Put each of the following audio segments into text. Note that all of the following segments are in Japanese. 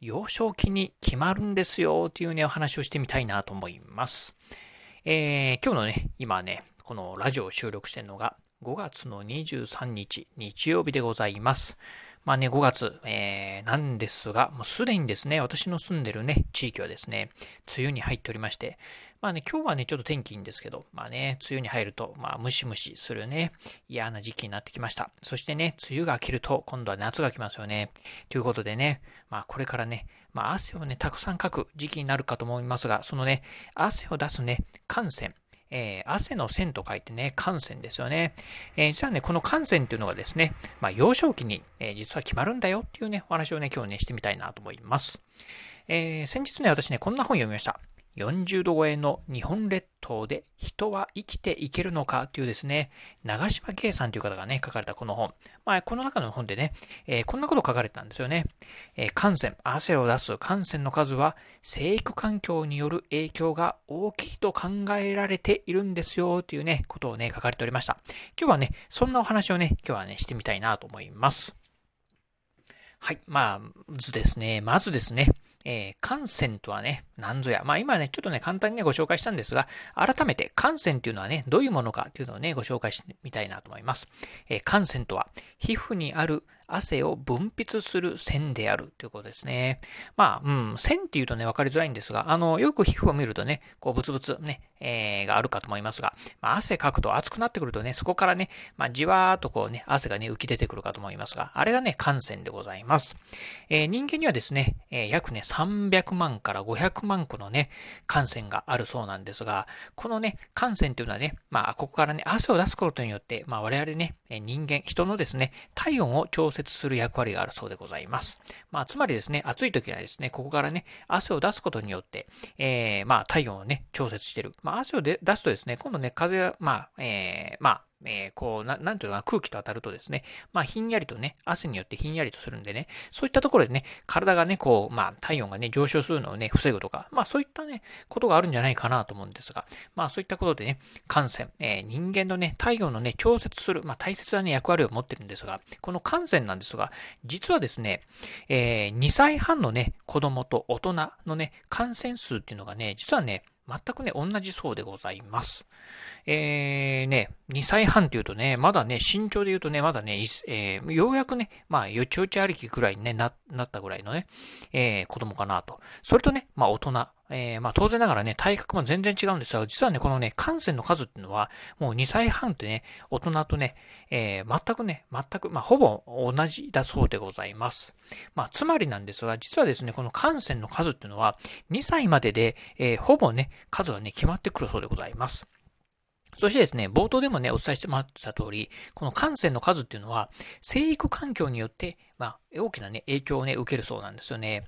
幼少期に決まるんですよというね、お話をしてみたいなと思います。えー、今日のね、今ね、このラジオを収録してるのが5月の23日、日曜日でございます。まあね、5月、えー、なんですが、もうすでにですね、私の住んでるね、地域はですね、梅雨に入っておりまして、まあね、今日はね、ちょっと天気いいんですけど、まあね、梅雨に入ると、まあ、ムシムシするね、嫌な時期になってきました。そしてね、梅雨が明けると、今度は夏が来ますよね。ということでね、まあ、これからね、まあ、汗をね、たくさんかく時期になるかと思いますが、そのね、汗を出すね、汗腺、えー、汗の線と書いてね、汗腺ですよね。えー、実はね、この汗腺っていうのがですね、まあ、幼少期に、えー、実は決まるんだよっていうね、お話をね、今日ね、してみたいなと思います。えー、先日ね、私ね、こんな本読みました。40度超えの日本列島で人は生きていけるのかというですね、長島圭さんという方がね、書かれたこの本。まあ、この中の本でね、えー、こんなこと書かれてたんですよね。えー、感染、汗を出す感染の数は、生育環境による影響が大きいと考えられているんですよ、というね、ことをね、書かれておりました。今日はね、そんなお話をね、今日はね、してみたいなと思います。はい。まあ、まずですね、まずですね、えー、感染とはね、何ぞや。まあ今ね、ちょっとね、簡単にね、ご紹介したんですが、改めて感染っていうのはね、どういうものかっていうのをね、ご紹介してみたいなと思います。えー、感染とは、皮膚にある汗を分泌する線であるということですね。まあ、うん、線っていうとね、わかりづらいんですが、あの、よく皮膚を見るとね、こう、ブツブツね、えー、があるかと思いますが、まあ、汗かくと熱くなってくるとね、そこからね、まあ、じわーっとこうね、汗がね、浮き出てくるかと思いますが、あれがね、感染でございます。えー、人間にはですね、えー、約ね、300万から500万個のね、感染があるそうなんですが、このね、感染というのはね、まあ、ここからね、汗を出すことによって、まあ、我々ね、人間、人のですね、体温を調接する役割があるそうでございます。まあ、つまりですね、暑い時はですね、ここからね、汗を出すことによって、えー、まあ、体温をね、調節してる。まあ、汗を出すとですね、今度ね、風が、まあ、えー、まあ、えー、こう、ななんていうのかな、空気と当たるとですね、まあ、ひんやりとね、汗によってひんやりとするんでね、そういったところでね、体がね、こう、まあ、体温がね、上昇するのをね、防ぐとか、まあ、そういったね、ことがあるんじゃないかなと思うんですが、まあ、そういったことでね、感染、えー、人間のね、体温のね、調節する、まあ、大切なね、役割を持ってるんですが、この感染なんですが、実はですね、えー、2歳半のね、子供と大人のね、感染数っていうのがね、実はね、全くね、同じそうでございます。えー、ね、2歳半っていうとね、まだね、身長で言うとね、まだね、えー、ようやくね、まあ、よちよち歩きくらいに、ね、な、なったぐらいのね、えー、子供かなと。それとね、まあ、大人。えー、まあ当然ながらね、体格も全然違うんですが、実はね、このね、感染の数っていうのは、もう2歳半ってね、大人とね、えー、全くね、全く、まあほぼ同じだそうでございます。まあつまりなんですが、実はですね、この感染の数っていうのは、2歳までで、えー、ほぼね、数がね、決まってくるそうでございます。そしてですね、冒頭でもね、お伝えしてもらった通り、この感染の数っていうのは、生育環境によって、まあ、大きなね、影響をね、受けるそうなんですよね。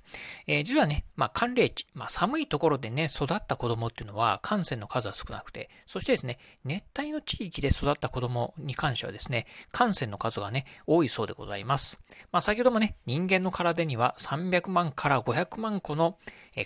えー、実はね、まあ、寒冷地、まあ、寒いところでね、育った子供っていうのは、感染の数は少なくて、そしてですね、熱帯の地域で育った子供に関してはですね、感染の数がね、多いそうでございます。まあ、先ほどもね、人間の体には300万から500万個の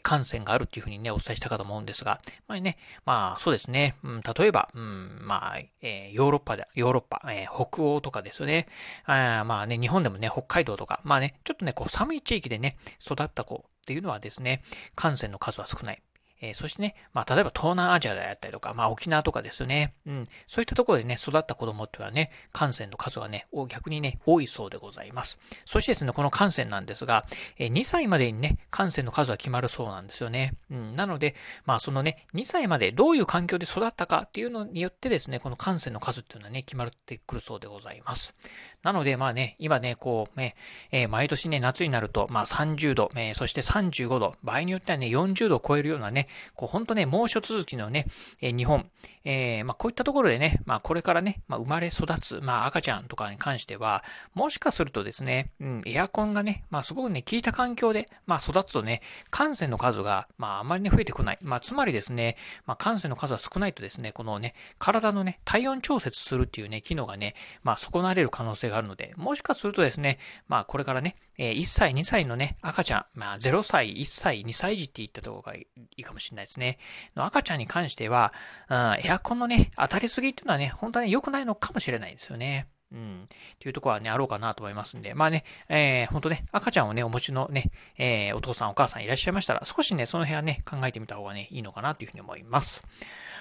感染があるっていうふうにね、お伝えしたかと思うんですが、まあね、まあ、そうですね、うん、例えば、うん、まあ、えー、ヨーロッパで、ヨーロッパ、えー、北欧とかですね、あまあね、日本でもね、北海道とか、まあね、ちょっとね、こう寒い地域でね、育った子っていうのはですね、感染の数は少ない。えー、そしてね、まあ、例えば東南アジアであったりとか、まあ、沖縄とかですね、うん、そういったところでね、育った子供っていうのはね、感染の数がね、逆にね、多いそうでございます。そしてですね、この感染なんですが、えー、2歳までにね、感染の数は決まるそうなんですよね。うん、なので、まあ、そのね、2歳までどういう環境で育ったかっていうのによってですね、この感染の数っていうのはね、決まってくるそうでございます。なので、まあね、今ね、こうね、えー、毎年ね、夏になると、まあ30度、えー、そして35度、場合によってはね、40度を超えるようなね、こう本当ね、猛暑続きのね、え、日本、えー、まあこういったところでね、まあこれからね、まあ生まれ育つ、まあ赤ちゃんとかに関しては、もしかするとですね、うん、エアコンがね、まあすごくね、効いた環境で、まあ育つとね、感染の数が、まああまりね、増えてこない。まあつまりですね、まあ感染の数が少ないとですね、このね、体のね、体温調節するっていうね、機能がね、まあ損なわれる可能性があるので、もしかするとですね、まあこれからね、え1歳、2歳のね、赤ちゃん、まあ0歳、1歳、2歳児って言ったところがいいかもしれないですね。赤ちゃんに関しては、うん、エアコンのね、当たりすぎっていうのはね、本当はね、良くないのかもしれないですよね。うん。っていうところはね、あろうかなと思いますんで。まあね、えー、ほんとね、赤ちゃんをね、お持ちのね、えー、お父さんお母さんいらっしゃいましたら、少しね、その辺はね、考えてみた方がね、いいのかなというふうに思います。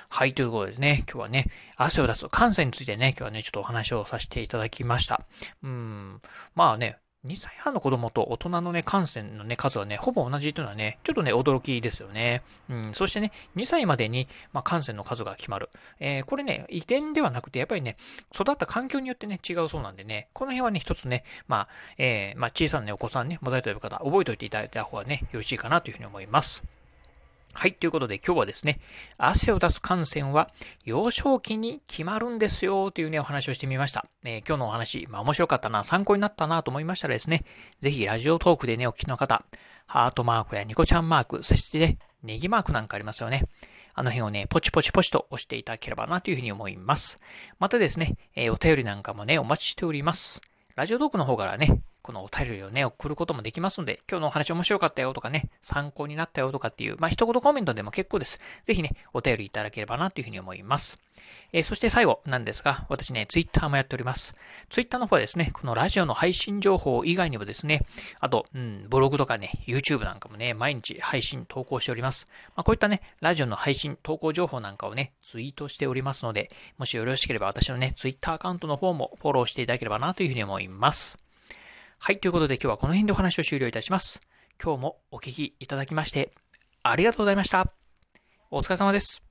はい、ということでね、今日はね、汗を出す感染についてね、今日はね、ちょっとお話をさせていただきました。うん、まあね、2歳半の子供と大人のね、感染のね、数はね、ほぼ同じというのはね、ちょっとね、驚きですよね。うん、そしてね、2歳までに、まあ、感染の数が決まる。えー、これね、遺伝ではなくて、やっぱりね、育った環境によってね、違うそうなんでね、この辺はね、一つね、まあ、えー、まあ、小さなね、お子さんね、持たれてい方、覚えておいていただいた方がね、よろしいかなというふうに思います。はい。ということで今日はですね、汗を出す感染は幼少期に決まるんですよというね、お話をしてみました。えー、今日のお話、まあ面白かったな、参考になったなと思いましたらですね、ぜひラジオトークでね、お聞きの方、ハートマークやニコちゃんマーク、そしてね、ネギマークなんかありますよね。あの辺をね、ポチポチポチと押していただければなというふうに思います。またですね、えー、お便りなんかもね、お待ちしております。ラジオトークの方からね、このお便りをね、送ることもできますので、今日のお話面白かったよとかね、参考になったよとかっていう、まあ、一言コメントでも結構です。ぜひね、お便りいただければなというふうに思います。えー、そして最後なんですが、私ね、ツイッターもやっております。ツイッターの方はですね、このラジオの配信情報以外にもですね、あと、うん、ブログとかね、YouTube なんかもね、毎日配信投稿しております。まあ、こういったね、ラジオの配信投稿情報なんかをね、ツイートしておりますので、もしよろしければ私のね、ツイッターアカウントの方もフォローしていただければなというふうに思います。はい、ということで今日はこの辺でお話を終了いたします。今日もお聞きいただきまして、ありがとうございました。お疲れ様です。